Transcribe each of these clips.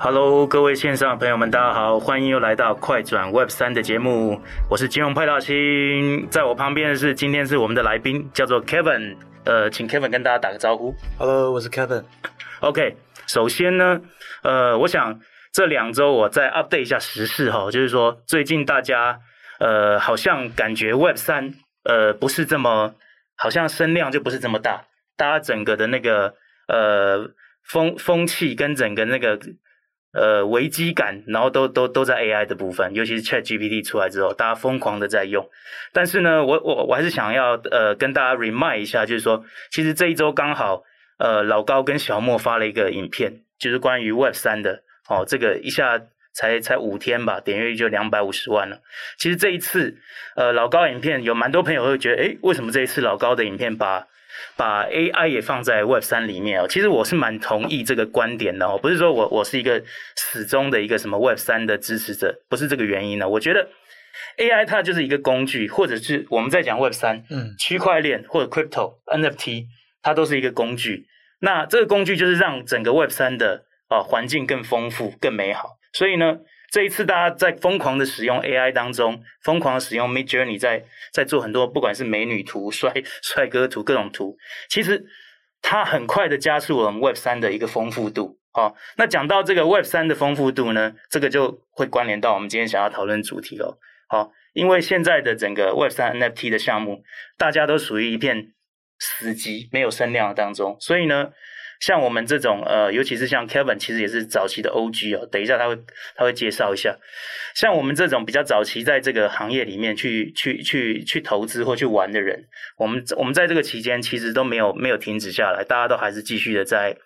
Hello，各位线上的朋友们，大家好，欢迎又来到快转 Web 三的节目，我是金融派大星，在我旁边的是今天是我们的来宾，叫做 Kevin，呃，请 Kevin 跟大家打个招呼。Hello，我是 Kevin。OK，首先呢，呃，我想这两周我再 update 一下时事哈，就是说最近大家呃好像感觉 Web 三呃不是这么，好像声量就不是这么大，大家整个的那个呃风风气跟整个那个。呃，危机感，然后都都都在 AI 的部分，尤其是 ChatGPT 出来之后，大家疯狂的在用。但是呢，我我我还是想要呃跟大家 remind 一下，就是说，其实这一周刚好呃老高跟小莫发了一个影片，就是关于 Web 三的哦，这个一下才才五天吧，点阅率就两百五十万了。其实这一次呃老高影片有蛮多朋友会觉得，诶，为什么这一次老高的影片把把 AI 也放在 Web 三里面哦，其实我是蛮同意这个观点的哦，不是说我我是一个始终的一个什么 Web 三的支持者，不是这个原因呢。我觉得 AI 它就是一个工具，或者是我们在讲 Web 三，嗯，区块链或者 Crypto NFT，它都是一个工具。那这个工具就是让整个 Web 三的啊环境更丰富、更美好。所以呢。这一次，大家在疯狂的使用 AI 当中，疯狂的使用 Midjourney，在在做很多不管是美女图、帅 帅哥图、各种图，其实它很快的加速了我们 Web 三的一个丰富度。好，那讲到这个 Web 三的丰富度呢，这个就会关联到我们今天想要讨论主题了。好，因为现在的整个 Web 三 NFT 的项目，大家都属于一片死寂、没有声量当中，所以呢。像我们这种呃，尤其是像 Kevin，其实也是早期的 OG 哦。等一下他会他会介绍一下，像我们这种比较早期在这个行业里面去去去去投资或去玩的人，我们我们在这个期间其实都没有没有停止下来，大家都还是继续的在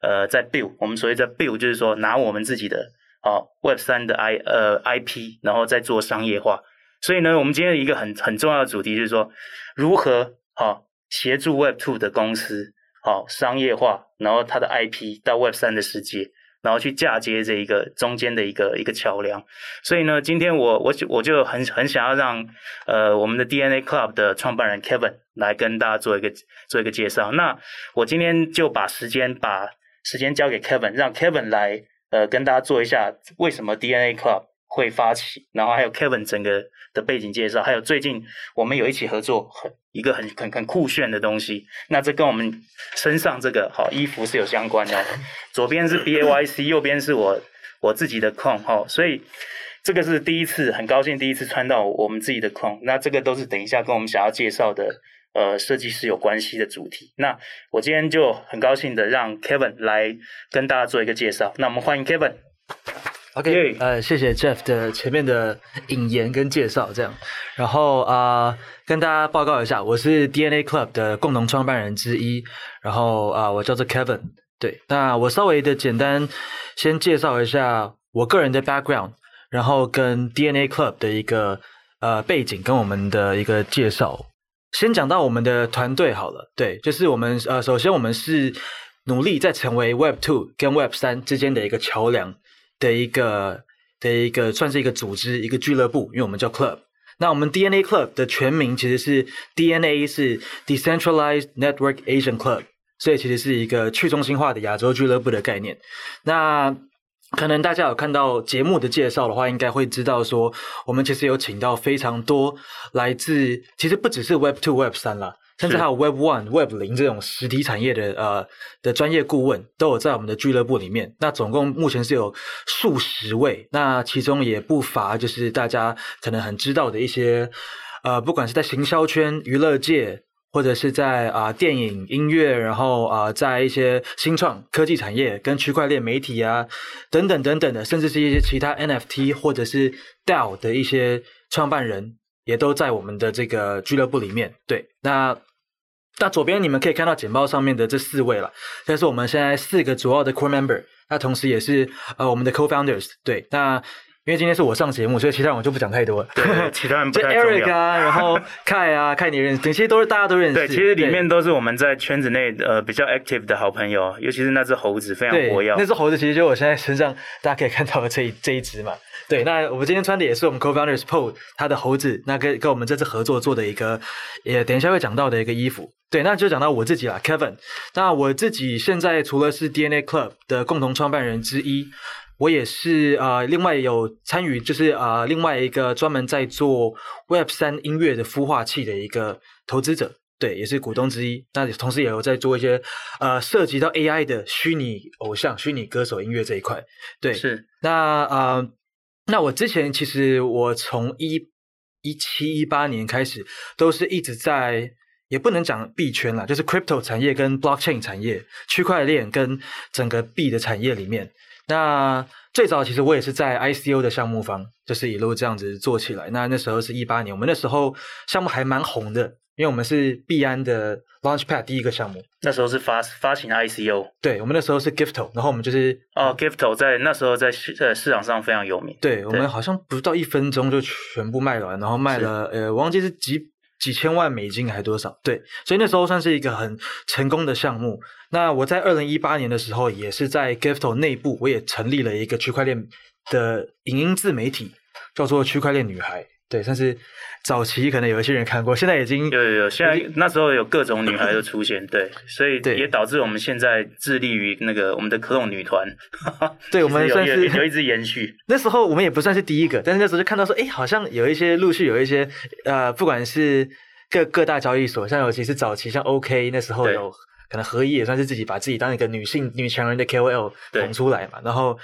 呃在 build。我们所谓在 build 就是说拿我们自己的哦 Web 三的 I 呃 IP，然后再做商业化。所以呢，我们今天一个很很重要的主题就是说如何好协助 Web Two 的公司。好，商业化，然后它的 IP 到 Web 三的世界，然后去嫁接这一个中间的一个一个桥梁。所以呢，今天我我我就很很想要让呃我们的 DNA Club 的创办人 Kevin 来跟大家做一个做一个介绍。那我今天就把时间把时间交给 Kevin，让 Kevin 来呃跟大家做一下为什么 DNA Club 会发起，然后还有 Kevin 整个的背景介绍，还有最近我们有一起合作很。一个很很很酷炫的东西，那这跟我们身上这个好衣服是有相关的。左边是 B A Y C，右边是我我自己的控哈，所以这个是第一次，很高兴第一次穿到我们自己的 clone。那这个都是等一下跟我们想要介绍的呃设计师有关系的主题。那我今天就很高兴的让 Kevin 来跟大家做一个介绍。那我们欢迎 Kevin。OK，呃，谢谢 Jeff 的前面的引言跟介绍，这样，然后啊、呃，跟大家报告一下，我是 DNA Club 的共同创办人之一，然后啊、呃，我叫做 Kevin，对，那我稍微的简单先介绍一下我个人的 background，然后跟 DNA Club 的一个呃背景跟我们的一个介绍，先讲到我们的团队好了，对，就是我们呃，首先我们是努力在成为 Web Two 跟 Web 三之间的一个桥梁。的一个的一个算是一个组织，一个俱乐部，因为我们叫 club。那我们 DNA Club 的全名其实是 DNA 是 Decentralized Network Asian Club，所以其实是一个去中心化的亚洲俱乐部的概念。那可能大家有看到节目的介绍的话，应该会知道说，我们其实有请到非常多来自，其实不只是 Web Two、Web 三啦。甚至还有 Web One、Web 零这种实体产业的呃的专业顾问都有在我们的俱乐部里面。那总共目前是有数十位，那其中也不乏就是大家可能很知道的一些呃，不管是在行销圈、娱乐界，或者是在啊、呃、电影、音乐，然后啊、呃、在一些新创科技产业跟区块链媒体啊等等等等的，甚至是一些其他 NFT 或者是 DAO 的一些创办人。也都在我们的这个俱乐部里面。对，那那左边你们可以看到简报上面的这四位了，这是我们现在四个主要的 core member，那同时也是呃我们的 co-founders。对，那因为今天是我上节目，所以其他人我就不讲太多了。对，其他人不太重要。就 Eric 啊，然后 Kai 啊，Kai 你认识，其实都是大家都认识。对，其实里面都是我们在圈子内呃比较 active 的好朋友，尤其是那只猴子非常活跃。那只猴子其实就我现在身上大家可以看到的这一这一只嘛。对，那我们今天穿的也是我们 co-founders Paul 他的猴子，那跟跟我们这次合作做的一个，也等一下会讲到的一个衣服。对，那就讲到我自己啦，Kevin。那我自己现在除了是 DNA Club 的共同创办人之一，我也是呃，另外有参与，就是呃，另外一个专门在做 Web 三音乐的孵化器的一个投资者，对，也是股东之一。那同时也有在做一些呃，涉及到 AI 的虚拟偶像、虚拟歌手音乐这一块。对，是。那呃，那我之前其实我从一一七一八年开始，都是一直在，也不能讲币圈啦，就是 Crypto 产业跟 Blockchain 产业、区块链跟整个币的产业里面。那最早其实我也是在 ICO 的项目方，就是一路这样子做起来。那那时候是一八年，我们那时候项目还蛮红的，因为我们是币安的 Launchpad 第一个项目。那时候是发发行 ICO，对，我们那时候是 Gifto，然后我们就是哦 Gifto 在那时候在市在市场上非常有名。对，对我们好像不到一分钟就全部卖完，然后卖了呃，我忘记是几。几千万美金还多少？对，所以那时候算是一个很成功的项目。那我在二零一八年的时候，也是在 Gifto 内部，我也成立了一个区块链的影音自媒体，叫做区块链女孩。对，算是早期可能有一些人看过，现在已经有有有，现在那时候有各种女孩都出现，对，所以也导致我们现在致力于那个我们的科隆女团，对，我们算是有一直延续。那时候我们也不算是第一个，但是那时候就看到说，哎，好像有一些陆续有一些呃，不管是各各大交易所，像尤其是早期像 OK 那时候有可能合一也算是自己把自己当一个女性女强人的 KOL 捧出来嘛，然后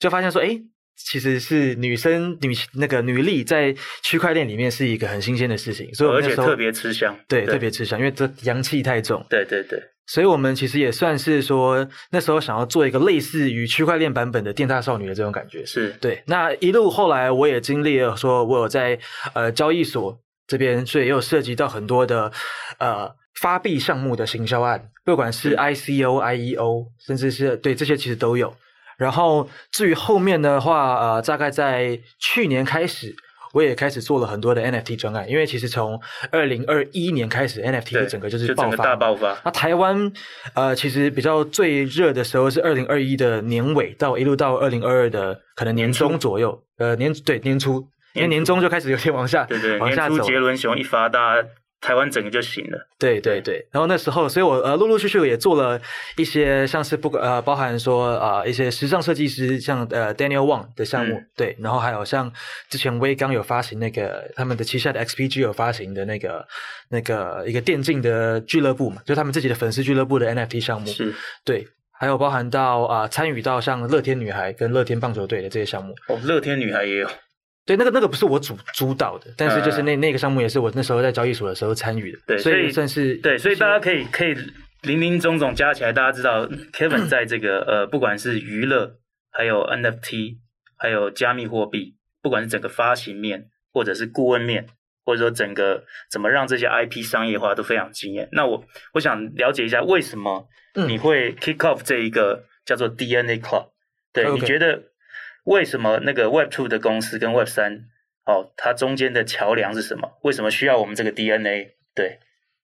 就发现说，哎。其实是女生女那个女力在区块链里面是一个很新鲜的事情，所以我而且特别吃香，对，对特别吃香，因为这阳气太重。对对对，所以我们其实也算是说那时候想要做一个类似于区块链版本的电大少女的这种感觉。是对。那一路后来我也经历了，说我有在呃交易所这边，所以也有涉及到很多的呃发币项目的行销案，不管是 ICO、IEO，甚至是对这些其实都有。然后至于后面的话，呃，大概在去年开始，我也开始做了很多的 NFT 专案，因为其实从二零二一年开始，NFT 的整个就是爆发，就大爆发。那台湾，呃，其实比较最热的时候是二零二一的年尾到一路到二零二二的可能年中左右，呃，年对年初，因为年中就开始有点往下，对对，往下走。年初杰伦熊一发大。台湾整个就行了，对对对，然后那时候，所以我呃陆陆续续也做了一些像是不呃包含说啊、呃、一些时尚设计师像呃 Daniel Wang 的项目，嗯、对，然后还有像之前威刚有发行那个他们的旗下的 XPG 有发行的那个那个一个电竞的俱乐部嘛，就他们自己的粉丝俱乐部的 NFT 项目，是，对，还有包含到啊、呃、参与到像乐天女孩跟乐天棒球队的这些项目，哦，乐天女孩也有。对，那个那个不是我主主导的，但是就是那、呃、那个项目也是我那时候在交易所的时候参与的，对，所以算是对，所以大家可以可以林林总总加起来，大家知道 Kevin 在这个呃，不管是娱乐，还有 NFT，还有加密货币，不管是整个发行面，或者是顾问面，或者说整个怎么让这些 IP 商业化都非常惊艳。那我我想了解一下，为什么你会 kick off 这一个叫做 DNA Club？对.你觉得？为什么那个 Web Two 的公司跟 Web 三，哦，它中间的桥梁是什么？为什么需要我们这个 DNA？对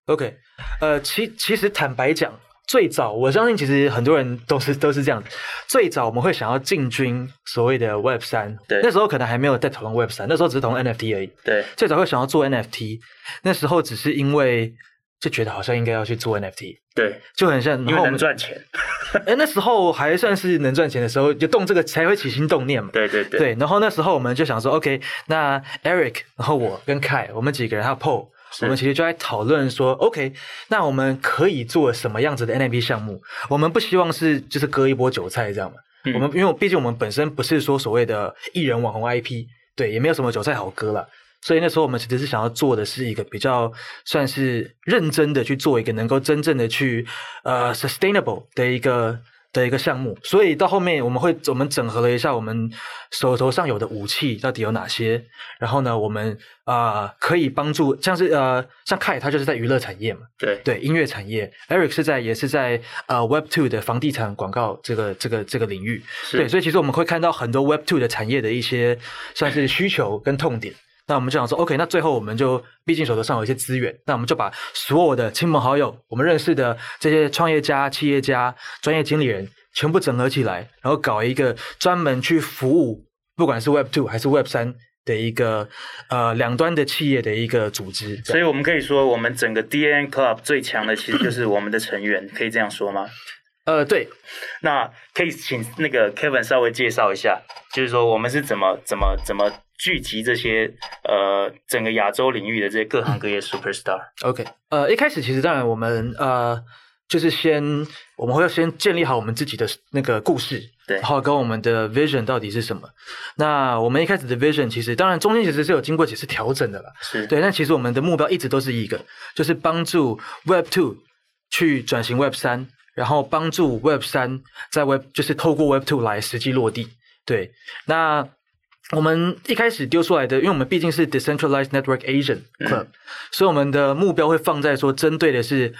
，OK，呃，其其实坦白讲，最早我相信其实很多人都是都是这样。最早我们会想要进军所谓的 Web 三，对，那时候可能还没有在讨论 Web 三，那时候只是讨论 NFT 而已。对，最早会想要做 NFT，那时候只是因为。就觉得好像应该要去做 NFT，对，就很像，因为能赚钱。哎，那时候还算是能赚钱的时候，就动这个才会起心动念嘛。对对对。对，然后那时候我们就想说，OK，那 Eric，然后我跟 Kai，我们几个人还有 Paul，我们其实就在讨论说，OK，那我们可以做什么样子的 NFP 项目？我们不希望是就是割一波韭菜这样嘛。嗯、我们因为毕竟我们本身不是说所谓的艺人网红 IP，对，也没有什么韭菜好割了。所以那时候我们其实是想要做的是一个比较算是认真的去做一个能够真正的去呃 sustainable 的一个的一个项目。所以到后面我们会我们整合了一下我们手头上有的武器到底有哪些，然后呢，我们啊、呃、可以帮助像是呃像 Kai 他就是在娱乐产业嘛，对对音乐产业，Eric 是在也是在呃 Web Two 的房地产广告这个这个这个领域，对，所以其实我们会看到很多 Web Two 的产业的一些算是需求跟痛点。那我们就想说，OK，那最后我们就毕竟手头上有一些资源，那我们就把所有的亲朋好友，我们认识的这些创业家、企业家、专业经理人，全部整合起来，然后搞一个专门去服务，不管是 Web Two 还是 Web 三的一个呃两端的企业的一个组织。所以我们可以说，我们整个 DNA Club 最强的其实就是我们的成员，可以这样说吗？呃，对，那可以请那个 Kevin 稍微介绍一下，就是说我们是怎么怎么怎么聚集这些呃整个亚洲领域的这些各行各业 superstar。OK，呃，一开始其实当然我们呃就是先我们会要先建立好我们自己的那个故事，对，然后跟我们的 vision 到底是什么。那我们一开始的 vision 其实当然中间其实是有经过几次调整的啦，是对，但其实我们的目标一直都是一个，就是帮助 Web Two 去转型 Web 三。然后帮助 Web 三在 Web 就是透过 Web Two 来实际落地。对，那我们一开始丢出来的，因为我们毕竟是 Decentralized Network Asian Club，、嗯、所以我们的目标会放在说，针对的是。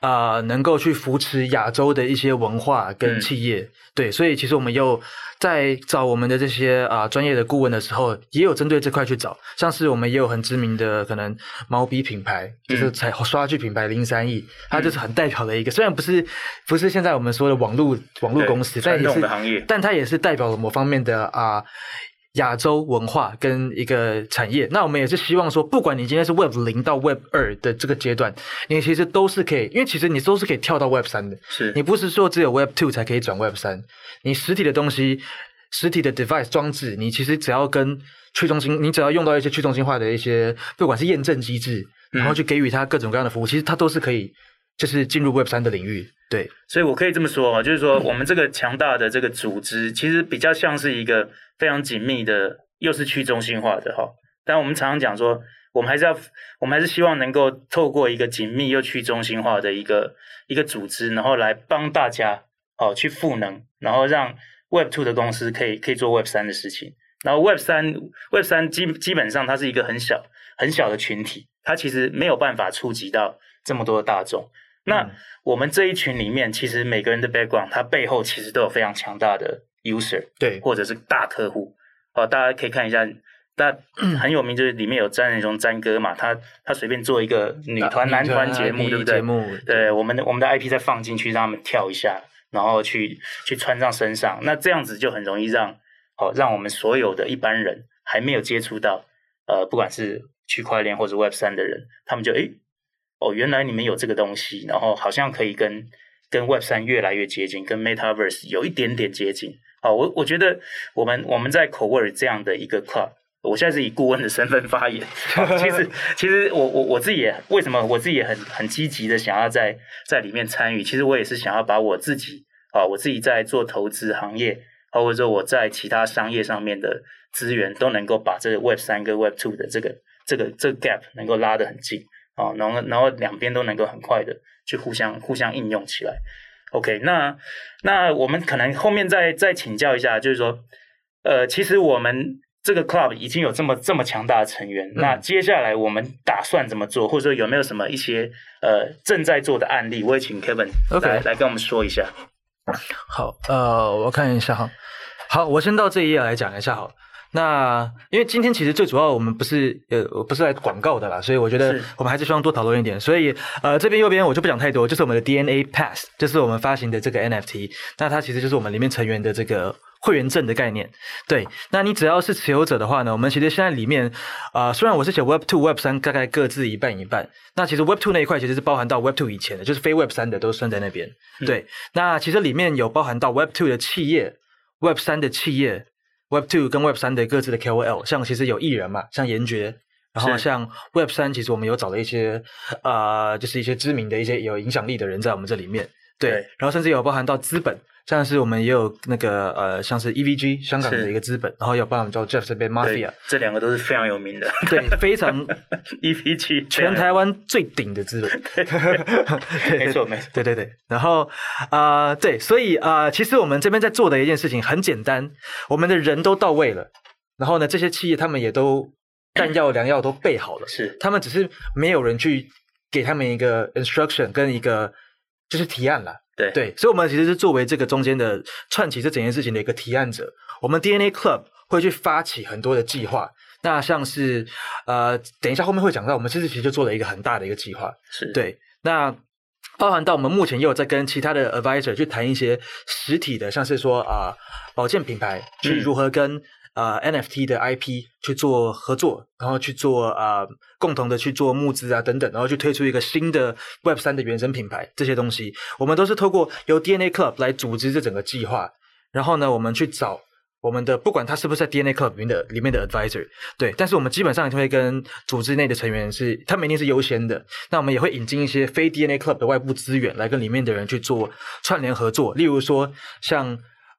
啊、呃，能够去扶持亚洲的一些文化跟企业，嗯、对，所以其实我们又在找我们的这些啊、呃、专业的顾问的时候，也有针对这块去找，像是我们也有很知名的可能毛笔品牌，就是彩刷具品牌零三亿，它就是很代表的一个，虽然不是不是现在我们说的网络网络公司，但也是，但它也是代表了某方面的啊。呃亚洲文化跟一个产业，那我们也是希望说，不管你今天是 Web 零到 Web 二的这个阶段，你其实都是可以，因为其实你都是可以跳到 Web 三的。是你不是说只有 Web two 才可以转 Web 三，你实体的东西、实体的 device 装置，你其实只要跟去中心，你只要用到一些去中心化的一些，不管是验证机制，然后去给予它各种各样的服务，嗯、其实它都是可以，就是进入 Web 三的领域。对，所以我可以这么说啊，就是说我们这个强大的这个组织，其实比较像是一个非常紧密的。又是去中心化的哈，但我们常常讲说，我们还是要，我们还是希望能够透过一个紧密又去中心化的一个一个组织，然后来帮大家哦去赋能，然后让 Web Two 的公司可以可以做 Web 三的事情。然后 Web 三 Web 三基基本上它是一个很小很小的群体，它其实没有办法触及到这么多的大众。那我们这一群里面，其实每个人的 background，它背后其实都有非常强大的 user，对，或者是大客户。哦，大家可以看一下，那很有名，就是里面有詹仁雄詹哥嘛，他他随便做一个女团男团节目，对不对？节目对，我们的我们的 IP 再放进去，让他们跳一下，然后去去穿上身上，那这样子就很容易让哦，让我们所有的一般人还没有接触到呃，不管是区块链或者 Web 三的人，他们就诶哦，原来你们有这个东西，然后好像可以跟跟 Web 三越来越接近，跟 Metaverse 有一点点接近。好，我我觉得我们我们在 CoWork 这样的一个 club，我现在是以顾问的身份发言。其实 其实我我我自己也为什么我自己也很很积极的想要在在里面参与。其实我也是想要把我自己啊，我自己在做投资行业，或者说我在其他商业上面的资源，都能够把这个 Web 三跟 Web two 的这个这个这个 gap 能够拉得很近啊，然后然后两边都能够很快的去互相互相应用起来。OK，那那我们可能后面再再请教一下，就是说，呃，其实我们这个 club 已经有这么这么强大的成员，嗯、那接下来我们打算怎么做，或者说有没有什么一些呃正在做的案例？我也请 Kevin 来，来跟我们说一下。好，呃，我看一下哈。好，我先到这一页来讲一下好。那因为今天其实最主要我们不是呃不是来广告的啦，所以我觉得我们还是希望多讨论一点。所以呃这边右边我就不讲太多，就是我们的 DNA Pass，就是我们发行的这个 NFT。那它其实就是我们里面成员的这个会员证的概念。对，那你只要是持有者的话呢，我们其实现在里面啊、呃，虽然我是写 Web Two、Web 三大概各自一半一半，那其实 Web Two 那一块其实是包含到 Web Two 以前的，就是非 Web 三的都算在那边。嗯、对，那其实里面有包含到 Web Two 的企业、Web 三的企业。Web Two 跟 Web 三的各自的 KOL，像其实有艺人嘛，像严爵，然后像 Web 三，其实我们有找了一些啊、呃，就是一些知名的一些有影响力的人在我们这里面，对，对然后甚至有包含到资本。像是我们也有那个呃，像是 EVG 香港的一个资本，然后有帮我们叫 Jeff 这边 Mafia，这两个都是非常有名的，对，非常 EVG 全台湾最顶的资本，没错没错，对对对，然后啊、呃、对，所以啊、呃，其实我们这边在做的一件事情很简单，我们的人都到位了，然后呢，这些企业他们也都弹药良药都备好了，是，他们只是没有人去给他们一个 instruction 跟一个就是提案了。对对，所以，我们其实是作为这个中间的串起这整件事情的一个提案者。我们 DNA Club 会去发起很多的计划。那像是呃，等一下后面会讲到，我们其实其实就做了一个很大的一个计划。是对。那包含到我们目前也有在跟其他的 advisor 去谈一些实体的，像是说啊、呃，保健品牌去如何跟呃 NFT 的 IP 去做合作，然后去做呃共同的去做募资啊等等，然后去推出一个新的 Web 三的原生品牌，这些东西我们都是透过由 DNA Club 来组织这整个计划，然后呢，我们去找。我们的不管他是不是在 DNA Club 里面的里面的 advisor，对，但是我们基本上也会跟组织内的成员是，他们一定是优先的。那我们也会引进一些非 DNA Club 的外部资源来跟里面的人去做串联合作。例如说，像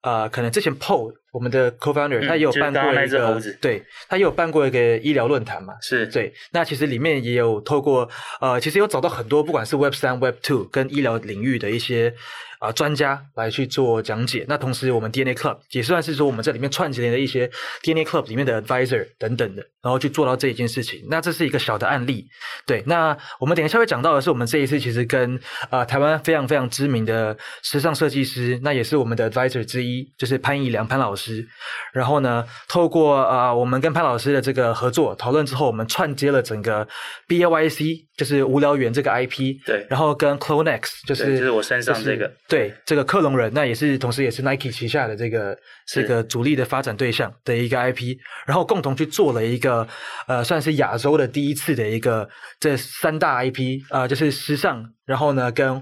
呃，可能之前 Paul 我们的 co-founder、嗯、他也有办过一个，对，他也有办过一个医疗论坛嘛，是对。那其实里面也有透过呃，其实有找到很多不管是 Web 三、Web two 跟医疗领域的一些。啊，专家来去做讲解。那同时，我们 DNA Club 也算是说我们在里面串起来的一些 DNA Club 里面的 advisor 等等的，然后去做到这一件事情。那这是一个小的案例。对，那我们等一下会讲到的是，我们这一次其实跟啊、台湾非常非常知名的时尚设计师，那也是我们的 advisor 之一，就是潘怡良潘老师。然后呢，透过啊、我们跟潘老师的这个合作讨论之后，我们串接了整个 BAYC，就是无聊猿这个 IP。对。然后跟 CloneX，就是就是我身上这个。对这个克隆人，那也是同时也是 Nike 旗下的这个这个主力的发展对象的一个 IP，然后共同去做了一个呃，算是亚洲的第一次的一个这三大 IP 啊、呃，就是时尚，然后呢跟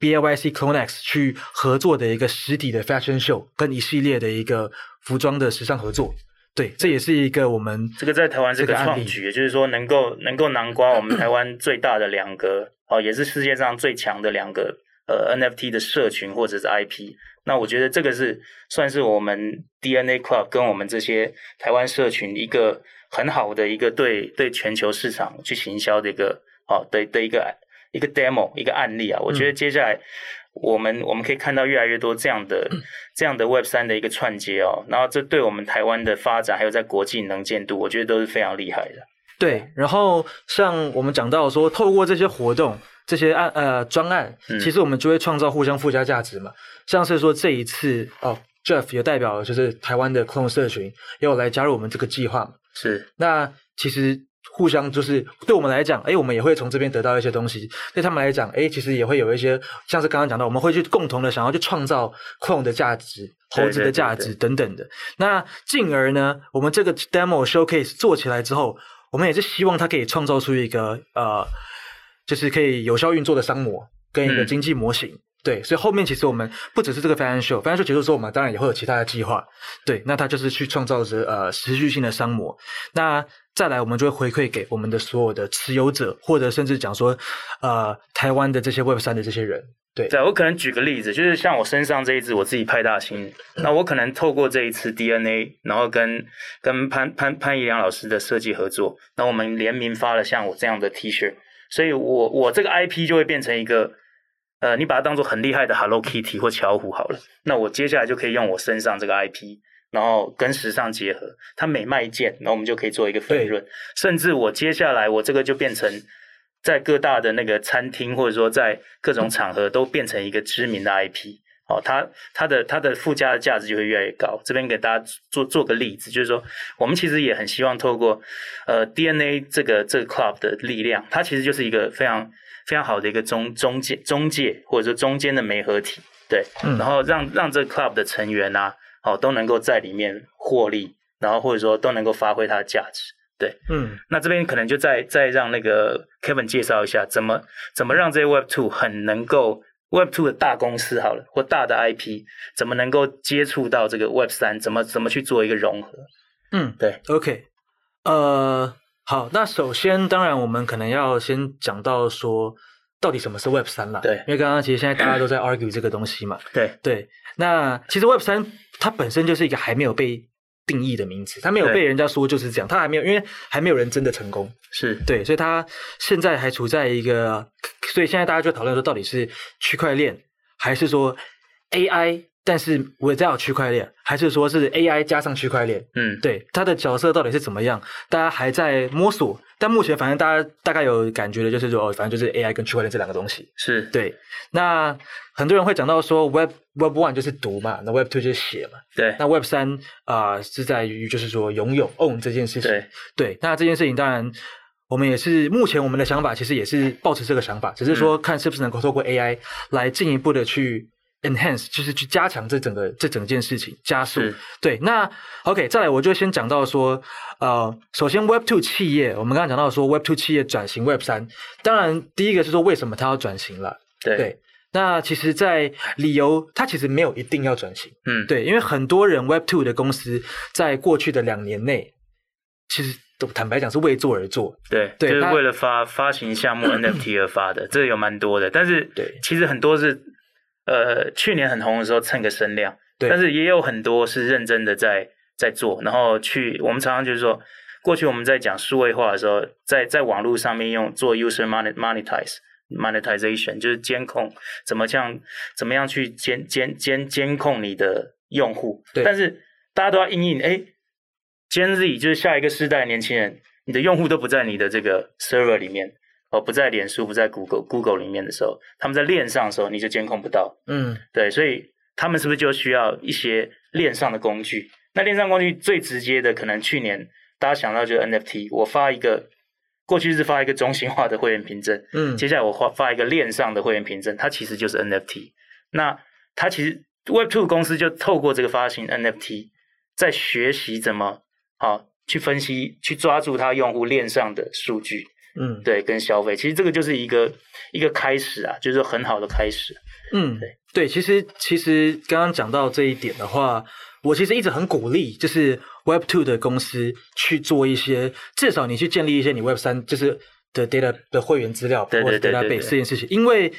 BAYC CloneX 去合作的一个实体的 Fashion Show，跟一系列的一个服装的时尚合作。对，这也是一个我们这个在台湾这个创举，也就是说能够能够囊括我们台湾 最大的两个哦，也是世界上最强的两个。呃，NFT 的社群或者是 IP，那我觉得这个是算是我们 DNA Club 跟我们这些台湾社群一个很好的一个对对全球市场去行销的一个哦的的一个一个 demo 一个案例啊。我觉得接下来我们我们可以看到越来越多这样的这样的 Web 三的一个串接哦，然后这对我们台湾的发展还有在国际能见度，我觉得都是非常厉害的。对，然后像我们讲到说，透过这些活动。这些案呃专案，其实我们就会创造互相附加价值嘛。嗯、像是说这一次哦，Jeff 也代表就是台湾的 Clone 社群，也有来加入我们这个计划嘛。是，那其实互相就是对我们来讲，哎，我们也会从这边得到一些东西；对他们来讲，哎，其实也会有一些像是刚刚讲到，我们会去共同的想要去创造 Clone 的价值、投资的价值等等的。那进而呢，我们这个 Demo Showcase 做起来之后，我们也是希望它可以创造出一个呃。就是可以有效运作的商模跟一个经济模型，嗯、对，所以后面其实我们不只是这个 Fashion Show，Fashion Show 结束之后，我们当然也会有其他的计划，对，那它就是去创造着呃持续性的商模，那再来我们就会回馈给我们的所有的持有者，或者甚至讲说呃台湾的这些 Web 三的这些人，对，对，我可能举个例子，就是像我身上这一支我自己派大星，那我可能透过这一次 DNA，然后跟跟潘潘潘怡良老师的设计合作，那我们联名发了像我这样的 T 恤。所以我我这个 IP 就会变成一个，呃，你把它当做很厉害的 Hello Kitty 或巧虎好了。那我接下来就可以用我身上这个 IP，然后跟时尚结合，它每卖一件，然后我们就可以做一个分润。甚至我接下来我这个就变成在各大的那个餐厅或者说在各种场合都变成一个知名的 IP。哦，它它的它的附加的价值就会越来越高。这边给大家做做个例子，就是说，我们其实也很希望透过呃 DNA 这个这个 club 的力量，它其实就是一个非常非常好的一个中中介中介或者说中间的媒合体，对，嗯、然后让让这 club 的成员啊，哦都能够在里面获利，然后或者说都能够发挥它的价值，对，嗯，那这边可能就再再让那个 Kevin 介绍一下，怎么怎么让这些 Web Two 很能够。Web Two 的大公司好了，或大的 IP 怎么能够接触到这个 Web 三？怎么怎么去做一个融合？嗯，对，OK，呃，好，那首先当然我们可能要先讲到说，到底什么是 Web 三啦？对，因为刚刚其实现在大家都在 argue 这个东西嘛。对对，那其实 Web 三它本身就是一个还没有被定义的名词，它没有被人家说就是这样，它还没有，因为还没有人真的成功。是对，所以它现在还处在一个。所以现在大家就讨论说，到底是区块链，还是说 AI，但是我也在有区块链，还是说是 AI 加上区块链？嗯，对，它的角色到底是怎么样？大家还在摸索。但目前反正大家大概有感觉的就是说，哦反正就是 AI 跟区块链这两个东西。是对。那很多人会讲到说，Web Web One 就是读嘛，那 Web Two 就是写嘛。对。那 Web 三啊、呃，是在于就是说拥有 own 这件事情。对。对。那这件事情当然。我们也是，目前我们的想法其实也是抱持这个想法，只是说看是不是能够透过 AI 来进一步的去 enhance，就是去加强这整个这整件事情，加速。对，那 OK，再来我就先讲到说，呃，首先 Web Two 企业，我们刚刚讲到说 Web Two 企业转型 Web 三，当然第一个是说为什么它要转型了。对。对那其实，在理由，它其实没有一定要转型。嗯，对，因为很多人 Web Two 的公司在过去的两年内，其实都坦白讲是为做而做。对，对，就是为了发发行项目 NFT 而发的，这有蛮多的。但是，对，其实很多是，呃，去年很红的时候蹭个声量。对，但是也有很多是认真的在在做，然后去我们常常就是说，过去我们在讲数位化的时候，在在网络上面用做 user monetize。monetization 就是监控，怎么样怎么样去监监监监控你的用户？对。但是大家都要应应，哎，Gen Z 就是下一个世代的年轻人，你的用户都不在你的这个 server 里面，哦，不在脸书，不在 Google Google 里面的时候，他们在链上的时候，你就监控不到。嗯，对。所以他们是不是就需要一些链上的工具？那链上工具最直接的，可能去年大家想到就是 NFT，我发一个。过去是发一个中心化的会员凭证，嗯，接下来我发发一个链上的会员凭证，它其实就是 NFT。那它其实 Web Two 公司就透过这个发行 NFT，在学习怎么好、啊、去分析、去抓住它用户链上的数据，嗯，对，跟消费，其实这个就是一个一个开始啊，就是很好的开始。嗯，对对，其实其实刚刚讲到这一点的话，我其实一直很鼓励，就是 Web Two 的公司去做一些，至少你去建立一些你 Web 三就是的 data 的会员资料或者 database 这件事情，因为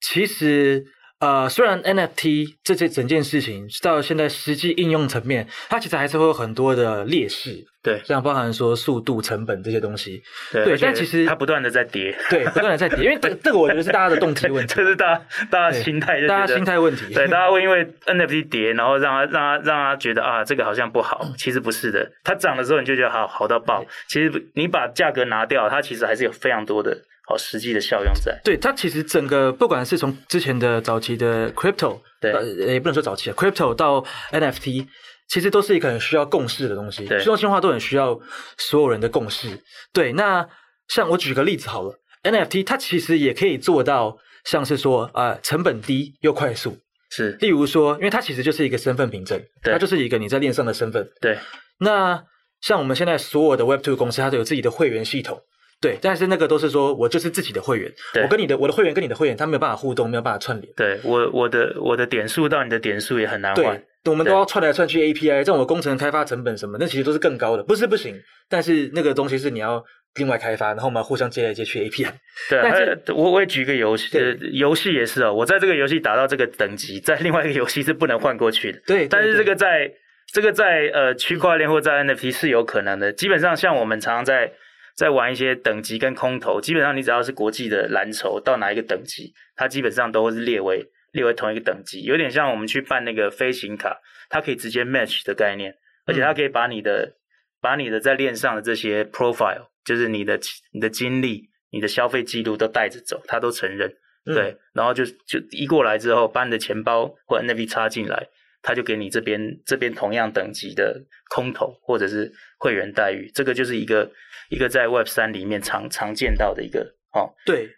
其实。呃，虽然 NFT 这这整件事情到现在实际应用层面，它其实还是会有很多的劣势，对，像包含说速度、成本这些东西，对，对但其实它不断的在跌，对，不断的在跌，因为这这个我觉得是大家的动机问题，这是大家大家心态，大家心态问题，对，大家会因为 NFT 跌，然后让他让他让他觉得啊，这个好像不好，其实不是的，它涨的时候你就觉得好好到爆，其实你把价格拿掉，它其实还是有非常多的。好，实际的效用在。对，它其实整个不管是从之前的早期的 crypto，对，也不能说早期啊，crypto 到 NFT，其实都是一个很需要共识的东西。对，去中心化都很需要所有人的共识。对，那像我举个例子好了，NFT 它其实也可以做到，像是说啊、呃，成本低又快速。是，例如说，因为它其实就是一个身份凭证，对，它就是一个你在链上的身份。对，那像我们现在所有的 Web2 公司，它都有自己的会员系统。对，但是那个都是说我就是自己的会员，我跟你的我的会员跟你的会员，他没有办法互动，没有办法串联。对我我的我的点数到你的点数也很难换，对，我们都要串来串去 API，这种的工程开发成本什么，那其实都是更高的，不是不行，但是那个东西是你要另外开发，然后我们互相接来接去 API。对，但是我我也举一个游戏，游戏也是哦，我在这个游戏达到这个等级，在另外一个游戏是不能换过去的。对，但是这个在这个在呃区块链或在 NFT 是有可能的，基本上像我们常常在。在玩一些等级跟空投，基本上你只要是国际的蓝筹到哪一个等级，它基本上都会是列为列为同一个等级，有点像我们去办那个飞行卡，它可以直接 match 的概念，而且它可以把你的、嗯、把你的在链上的这些 profile，就是你的你的经历、你的消费记录都带着走，它都承认，嗯、对，然后就就一过来之后，把你的钱包或 NFT 插进来。他就给你这边这边同样等级的空投或者是会员待遇，这个就是一个一个在 Web 三里面常常见到的一个哦。对，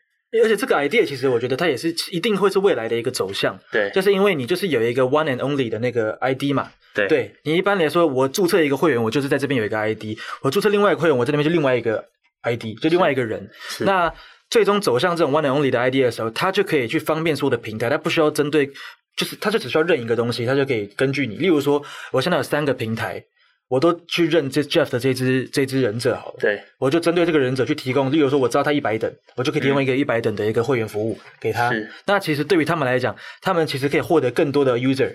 而且这个 idea 其实我觉得它也是一定会是未来的一个走向。对，就是因为你就是有一个 one and only 的那个 ID 嘛。对，对你一般来说，我注册一个会员，我就是在这边有一个 ID；我注册另外一个会员，我在那边就另外一个 ID，就另外一个人。那最终走向这种 one and only 的 ID 的时候，它就可以去方便所有的平台，它不需要针对。就是，他就只需要认一个东西，他就可以根据你。例如说，我现在有三个平台，我都去认这 Jeff 的这只这只忍者好了。对，我就针对这个忍者去提供。例如说，我知道他一百等，我就可以提供一个一百等的一个会员服务给他。是。那其实对于他们来讲，他们其实可以获得更多的 user，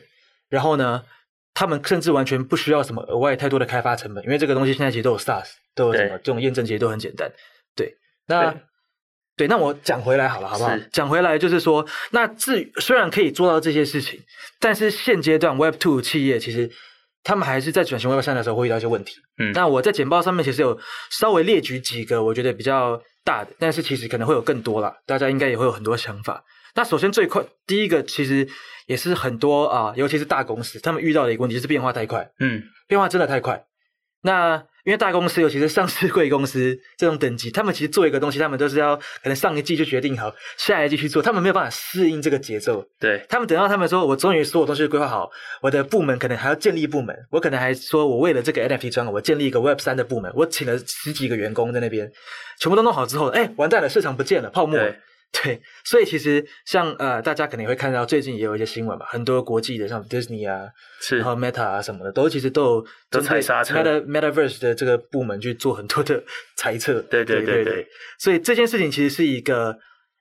然后呢，他们甚至完全不需要什么额外太多的开发成本，因为这个东西现在其实都有 SaaS，都有什么这种验证，其实都很简单。对，那。对对，那我讲回来好了，好不好？讲回来就是说，那至于虽然可以做到这些事情，但是现阶段 Web Two 企业其实他们还是在转型 Web 三的时候会遇到一些问题。嗯，那我在简报上面其实有稍微列举几个我觉得比较大的，但是其实可能会有更多啦，大家应该也会有很多想法。那首先最快第一个，其实也是很多啊，尤其是大公司他们遇到的一个问题就是变化太快。嗯，变化真的太快。那因为大公司，尤其是上市贵公司这种等级，他们其实做一个东西，他们都是要可能上一季就决定好，下一季去做，他们没有办法适应这个节奏。对，他们等到他们说，我终于所有东西规划好，我的部门可能还要建立部门，我可能还说我为了这个 NFT 专案，我建立一个 Web 三的部门，我请了十几个员工在那边，全部都弄好之后，哎，完蛋了，市场不见了，泡沫。对，所以其实像呃，大家肯定会看到最近也有一些新闻嘛，很多国际的像 Disney 啊，是，然后 Meta 啊什么的，都其实都有都踩刹车，Meta Metaverse 的这个部门去做很多的 猜测。对对对对，对，对，所以这件事情其实是一个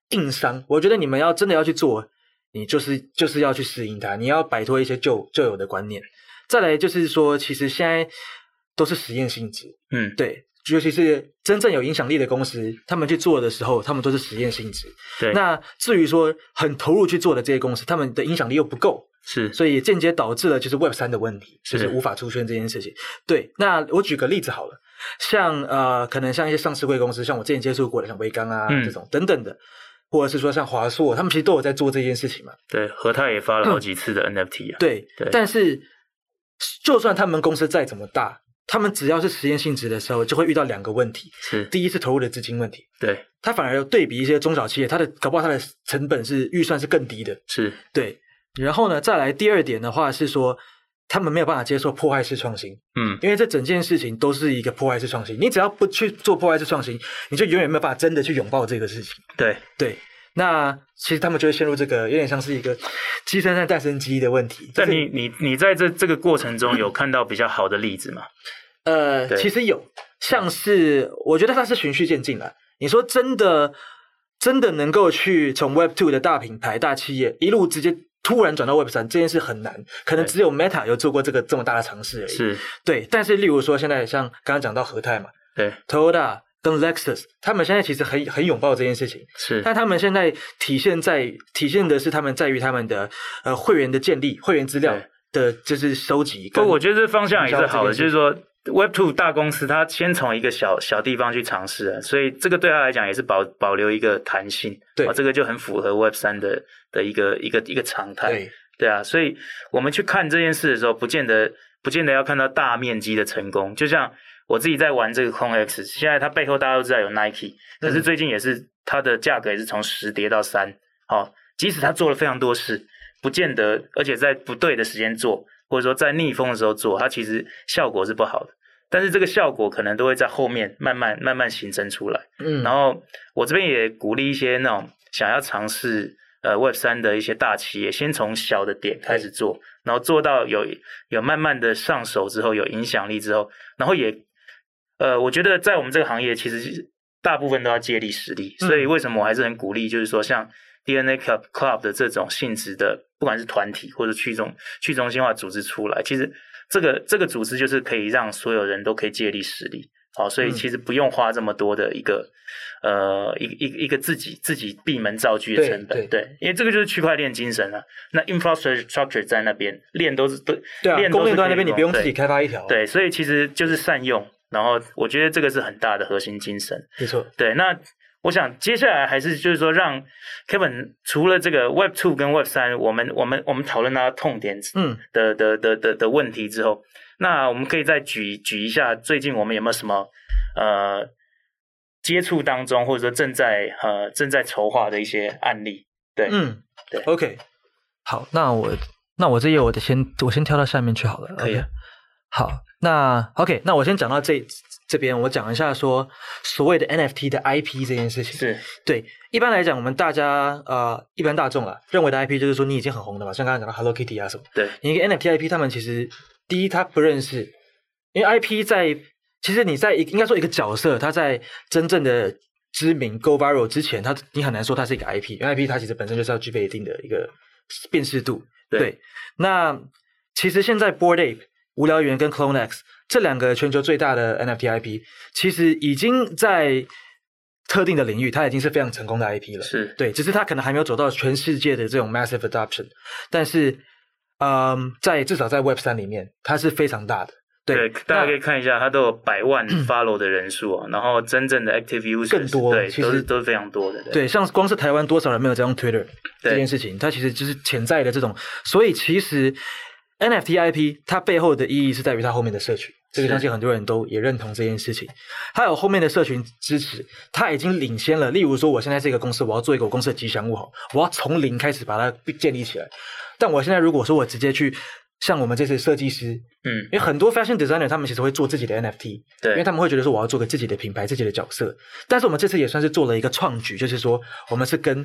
硬伤。我觉得你们要真的要去做，你就是就是要去适应它，你要摆脱一些旧旧有的观念。再来就是说，其实现在都是实验性质。嗯，对。尤其是真正有影响力的公司，他们去做的时候，他们都是实验性质。对。那至于说很投入去做的这些公司，他们的影响力又不够，是，所以间接导致了就是 Web 三的问题，是就是无法出圈这件事情。对。那我举个例子好了，像呃，可能像一些上市贵公司，像我之前接触过的，像威刚啊、嗯、这种等等的，或者是说像华硕，他们其实都有在做这件事情嘛。对，和泰也发了好几次的 NFT 啊。嗯、对对。但是，就算他们公司再怎么大，他们只要是实验性质的时候，就会遇到两个问题。是，第一是投入的资金问题。对，他反而要对比一些中小企业，他的搞不好他的成本是预算是更低的。是，对。然后呢，再来第二点的话是说，他们没有办法接受破坏式创新。嗯，因为这整件事情都是一个破坏式创新。你只要不去做破坏式创新，你就永远没有办法真的去拥抱这个事情。对，对。那其实他们就会陷入这个有点像是一个鸡生蛋蛋生鸡的问题。但你你你在这这个过程中有看到比较好的例子吗？呃，其实有，像是我觉得它是循序渐进的。你说真的，真的能够去从 Web Two 的大品牌、大企业一路直接突然转到 Web 三，这件事很难，可能只有 Meta 有做过这个这么大的尝试而已。是，对。但是例如说，现在像刚刚讲到和泰嘛，对，Toyota 跟 Lexus，他们现在其实很很拥抱这件事情。是，但他们现在体现在体现的是他们在于他们的呃会员的建立、会员资料的就是收集。不，我觉得这方向也是好的，就是说。Web Two 大公司，它先从一个小小地方去尝试，所以这个对他来讲也是保保留一个弹性。对，这个就很符合 Web 三的的一个一个一个常态。对，对啊，所以我们去看这件事的时候，不见得不见得要看到大面积的成功。就像我自己在玩这个 Clone X，现在它背后大家都知道有 Nike，可是最近也是它的价格也是从十跌到三。好，即使它做了非常多事，不见得，而且在不对的时间做。或者说在逆风的时候做，它其实效果是不好的，但是这个效果可能都会在后面慢慢慢慢形成出来。嗯，然后我这边也鼓励一些那种想要尝试呃 Web 三的一些大企业，先从小的点开始做，然后做到有有慢慢的上手之后，有影响力之后，然后也呃，我觉得在我们这个行业，其实大部分都要借力使力，所以为什么我还是很鼓励，就是说像 DNA Club Club 的这种性质的。不管是团体或者去中去中心化组织出来，其实这个这个组织就是可以让所有人都可以借力使力，好，所以其实不用花这么多的一个、嗯、呃一一一个自己自己闭门造句的成本，对，对，因为这个就是区块链精神啊。那 infrastructure 在那边，链都是都对啊，链都是在那边，你不用自己开发一条，对，所以其实就是善用，然后我觉得这个是很大的核心精神，没错，对，那。我想接下来还是就是说，让 Kevin 除了这个 Web Two 跟 Web 三，我们我们我们讨论他痛点嗯的的的的的问题之后，那我们可以再举举一下最近我们有没有什么呃接触当中，或者说正在呃正在筹划的一些案例？对，嗯，对，OK，好，那我那我这页我得先我先跳到下面去好了，可以，okay. 好，那 OK，那我先讲到这。这边我讲一下说所谓的 NFT 的 IP 这件事情是对。一般来讲，我们大家呃一般大众啊认为的 IP 就是说你已经很红了嘛，像刚才讲到 Hello Kitty 啊什么。对，你一个 NFT IP，他们其实第一他不认识，因为 IP 在其实你在一应该说一个角色，他在真正的知名 Go Viral 之前，他你很难说他是一个 IP，因为 IP 它其实本身就是要具备一定的一个辨识度。对，对那其实现在 Bored Ape 无聊猿跟 Clone X。这两个全球最大的 NFT IP，其实已经在特定的领域，它已经是非常成功的 IP 了。是对，只是它可能还没有走到全世界的这种 massive adoption。但是，嗯，在至少在 Web 三里面，它是非常大的。对，对大家可以看一下，它都有百万 follow 的人数啊，然后真正的 active users 更多，对，其实都是都是非常多的。对，对像光是台湾多少人没有在用 Twitter 这件事情，它其实就是潜在的这种。所以其实。NFT IP 它背后的意义是在于它后面的社群，这个相信很多人都也认同这件事情。它有后面的社群支持，它已经领先了。例如说，我现在这个公司，我要做一个我公司的吉祥物，好，我要从零开始把它建立起来。但我现在如果说我直接去像我们这些设计师，嗯，因为很多 fashion designer 他们其实会做自己的 NFT，对，因为他们会觉得说我要做个自己的品牌、自己的角色。但是我们这次也算是做了一个创举，就是说我们是跟。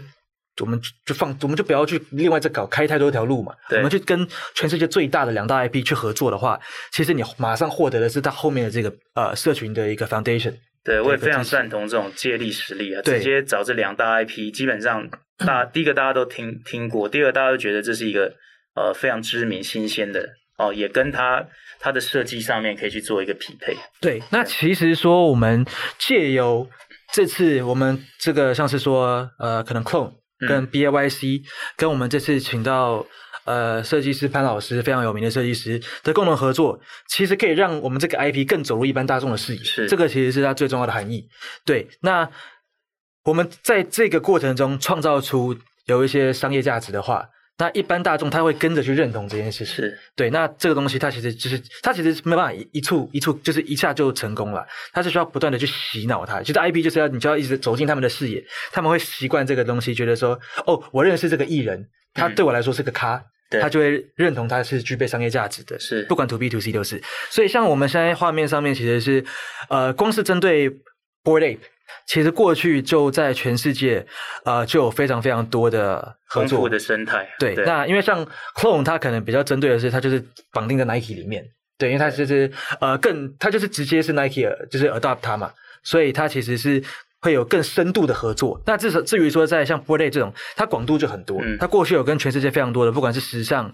我们就放，我们就不要去另外再搞开太多条路嘛。对，我们去跟全世界最大的两大 IP 去合作的话，其实你马上获得的是它后面的这个呃社群的一个 foundation。对，我也非常赞同这种借力使力啊，直接找这两大 IP，基本上 大第一个大家都听听过，第二个大家都觉得这是一个呃非常知名新鲜的哦，也跟它它的设计上面可以去做一个匹配。对，那其实说我们借由这次我们这个像是说呃可能 clone。跟 B A Y C，跟我们这次请到呃设计师潘老师，非常有名的设计师的共同合作，其实可以让我们这个 I P 更走入一般大众的视野。是，这个其实是它最重要的含义。对，那我们在这个过程中创造出有一些商业价值的话。那一般大众他会跟着去认同这件事情，是对。那这个东西它其实就是，它其实没办法一一触一触，就是一下就成功了。它是需要不断的去洗脑它。其实 IP 就是要你就要一直走进他们的视野，他们会习惯这个东西，觉得说，哦，我认识这个艺人，他对我来说是个咖，嗯、他就会认同他是具备商业价值的。是，不管 To B To C 都是。所以像我们现在画面上面其实是，呃，光是针对 Bored Ape。其实过去就在全世界，呃，就有非常非常多的合作的生态。对，对那因为像 Clone，它可能比较针对的是，它就是绑定在 Nike 里面。对，因为它就是呃更，它就是直接是 Nike，就是 adopt 它嘛，所以它其实是。会有更深度的合作。那至少至于说，在像 Bored Ape 这种，它广度就很多。嗯，它过去有跟全世界非常多的，不管是时尚、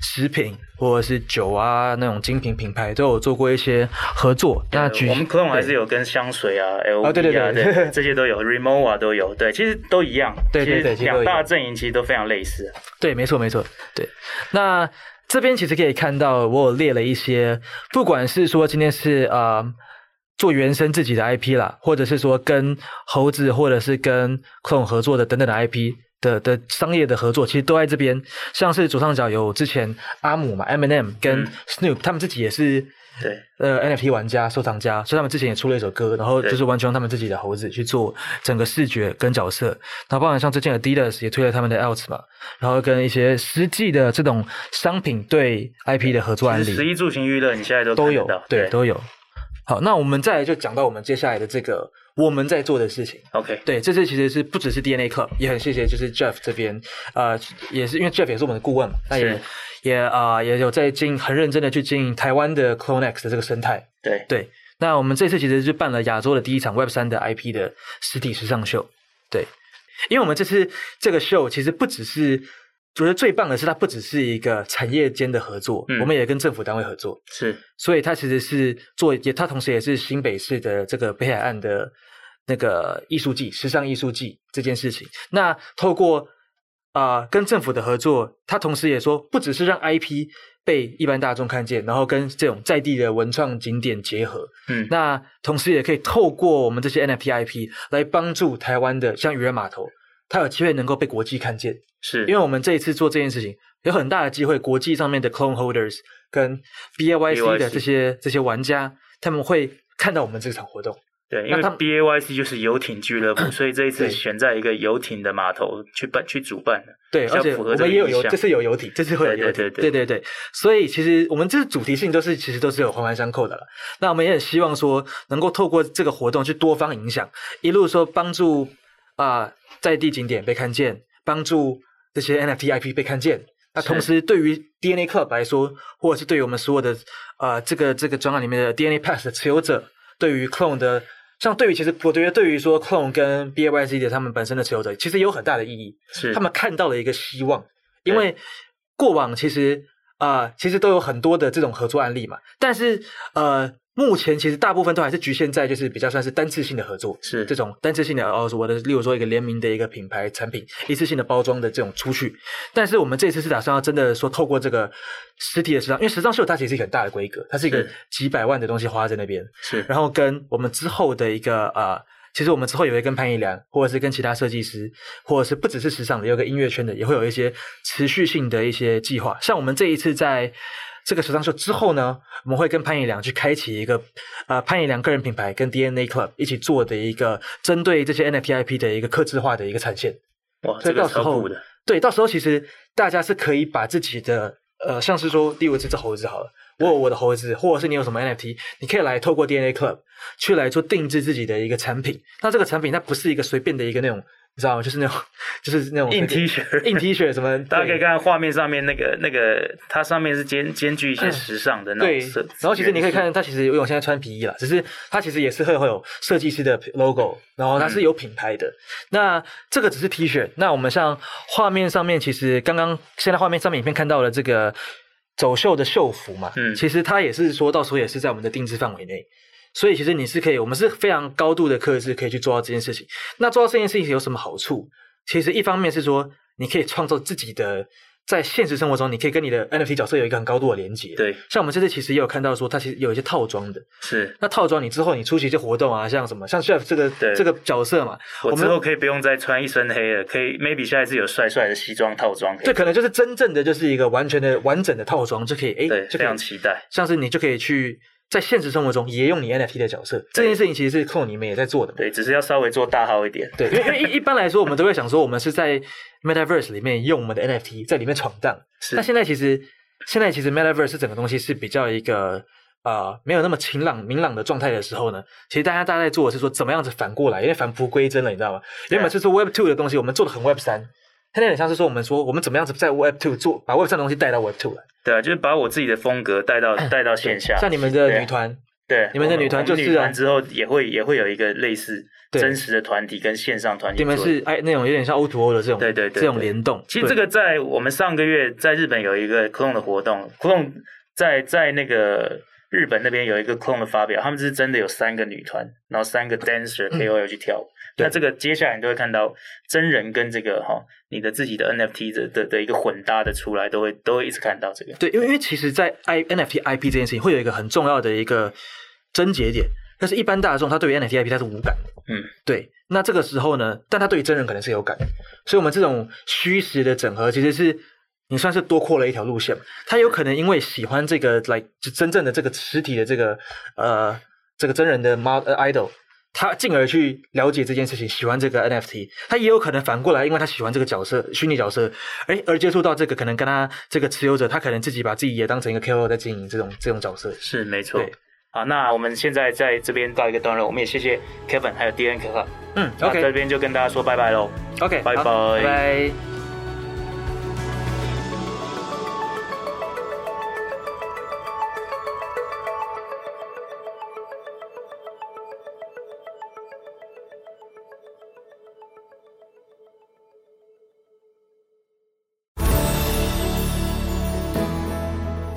食品或者是酒啊那种精品品牌，都有做过一些合作。那我们 Clone 还是有跟香水啊、对对对，对，这些都有，Remova 都有。对，其实都一样。对对对，两大阵营其实都非常类似。对，没错没错。对，那这边其实可以看到，我有列了一些，不管是说今天是啊。呃做原生自己的 IP 啦，或者是说跟猴子，或者是跟 Clone 合作的等等的 IP 的的商业的合作，其实都在这边。像是左上角有之前阿姆嘛，Eminem 跟 Snoop，嗯，他们自己也是对呃 NFT 玩家收藏家，所以他们之前也出了一首歌，然后就是完全用他们自己的猴子去做整个视觉跟角色。然后包含像最近 Adidas 也推了他们的 Alt 嘛，然后跟一些实际的这种商品对 IP 的合作案例，十一住行娱乐你现在都都有，对，都有。好，那我们再来就讲到我们接下来的这个我们在做的事情。OK，对，这次其实是不只是 DNA Club，也很谢谢就是 Jeff 这边，呃，也是因为 Jeff 也是我们的顾问嘛，那也也啊、呃、也有在经很认真的去经营台湾的 CloneX 的这个生态。对对，那我们这次其实是办了亚洲的第一场 Web 三的 IP 的实体时尚秀。对，因为我们这次这个秀其实不只是。觉得最棒的是，它不只是一个产业间的合作，嗯，我们也跟政府单位合作，是，所以它其实是做，也它同时也是新北市的这个北海岸的那个艺术季、时尚艺术季这件事情。那透过啊、呃、跟政府的合作，它同时也说，不只是让 IP 被一般大众看见，然后跟这种在地的文创景点结合，嗯，那同时也可以透过我们这些 NFT IP 来帮助台湾的像渔人码头。他有机会能够被国际看见，是因为我们这一次做这件事情，有很大的机会，国际上面的 clone holders 跟 B A Y C 的这些这些玩家，他们会看到我们这场活动。对，因为他 B A Y C 就是游艇俱乐部，所以这一次选在一个游艇的码头去办去主办的。对，而且我们也有游，这次有游艇，这次会有游艇。对对对，对对对。所以其实我们这主题性都是其实都是有环环相扣的了。那我们也很希望说，能够透过这个活动去多方影响，一路说帮助。啊、呃，在地景点被看见，帮助这些 NFT IP 被看见。那同时，对于 DNA Club 来说，或者是对于我们所有的啊、呃，这个这个专案里面的 DNA Pass 的持有者，对于 Clone 的，像对于其实我觉得对于说 Clone 跟 BAYC 的他们本身的持有者，其实有很大的意义。是，他们看到了一个希望，因为过往其实啊、呃，其实都有很多的这种合作案例嘛，但是呃。目前其实大部分都还是局限在就是比较算是单次性的合作，是这种单次性的哦，我的例如说一个联名的一个品牌产品，一次性的包装的这种出去。但是我们这次是打算要真的说透过这个实体的时尚，因为时尚秀它其实是一个很大的规格，它是一个几百万的东西花在那边，是。然后跟我们之后的一个呃其实我们之后也会跟潘一良，或者是跟其他设计师，或者是不只是时尚的，有个音乐圈的，也会有一些持续性的一些计划。像我们这一次在这个时尚秀之后呢，我们会跟潘以良去开启一个，呃，潘以良个人品牌跟 DNA Club 一起做的一个针对这些 NFT IP 的一个客制化的一个产线。哇，所以到时候的对，到时候其实大家是可以把自己的，呃，像是说，第五只这猴子好了。我有我的猴子，或者是你有什么 NFT，你可以来透过 DNA Club 去来做定制自己的一个产品。那这个产品它不是一个随便的一个那种，你知道吗？就是那种，就是那种硬 T 恤、硬 T 恤什么。大家可以看画面上面那个那个，它上面是兼兼具一些时尚的那种色。对，然后其实你可以看，它其实因为我现在穿皮衣了，只是它其实也是会会有设计师的 logo，然后它是有品牌的。嗯、那这个只是 T 恤，那我们像画面上面，其实刚刚现在画面上面影片看到了这个。走秀的秀服嘛，嗯，其实它也是说到时候也是在我们的定制范围内，所以其实你是可以，我们是非常高度的克制，可以去做到这件事情。那做到这件事情有什么好处？其实一方面是说你可以创造自己的。在现实生活中，你可以跟你的 NFT 角色有一个很高度的连接。对，像我们这次其实也有看到说，它其实有一些套装的。是。那套装你之后你出席一些活动啊，像什么，像 Jeff 这个这个角色嘛，我之后可以不用再穿一身黑了，可以 maybe 下一次有帅帅的西装套装。对，可能就是真正的就是一个完全的完整的套装就可以，哎，非常期待。像是你就可以去。在现实生活中也用你 NFT 的角色，这件事情其实是 Clone 你们也在做的嘛。对，只是要稍微做大号一点。对，因为因为一一般来说，我们都会想说，我们是在 Metaverse 里面用我们的 NFT 在里面闯荡。是。那现在其实现在其实 Metaverse 整个东西是比较一个呃没有那么晴朗明朗的状态的时候呢，其实大家大概在做的是说怎么样子反过来，因为返璞归真了，你知道吗？原本是做 Web Two 的东西，我们做的很 Web 三。现在有点像是说，我们说我们怎么样子在 Web Two 做，把 Web 三的东西带到 Web Two 来。对啊，就是把我自己的风格带到带到线下。像你们的女团，对，你们的女团就是啊，之后也会也会有一个类似真实的团体跟线上团体。你们是哎那种有点像 O to O 的这种，对对对，这种联动。其实这个在我们上个月在日本有一个 Clone 的活动，Clone 在在那个日本那边有一个 Clone 的发表，他们是真的有三个女团，然后三个 dancer KOL 去跳舞。那这个接下来你就会看到真人跟这个哈你的自己的 NFT 的的的一个混搭的出来，都会都会一直看到这个。对，因为因为其实，在 I NFT IP 这件事情，会有一个很重要的一个症结点，但是一般大众他对于 NFT IP 他是无感的。嗯，对。那这个时候呢，但他对于真人可能是有感，所以我们这种虚实的整合，其实是你算是多扩了一条路线。他有可能因为喜欢这个来就真正的这个实体的这个呃这个真人的 model idol。他进而去了解这件事情，喜欢这个 NFT，他也有可能反过来，因为他喜欢这个角色，虚拟角色，哎，而接触到这个可能跟他这个持有者，他可能自己把自己也当成一个 KOL 在经营这种这种角色。是没错。对好，那我们现在在这边到一个段落，我们也谢谢 Kevin 还有 Club。嗯，OK，在这边就跟大家说拜拜喽。OK，拜拜拜拜。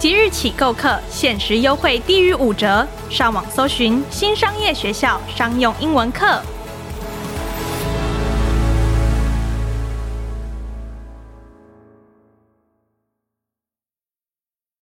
即日起购课，限时优惠低于五折。上网搜寻新商业学校商用英文课。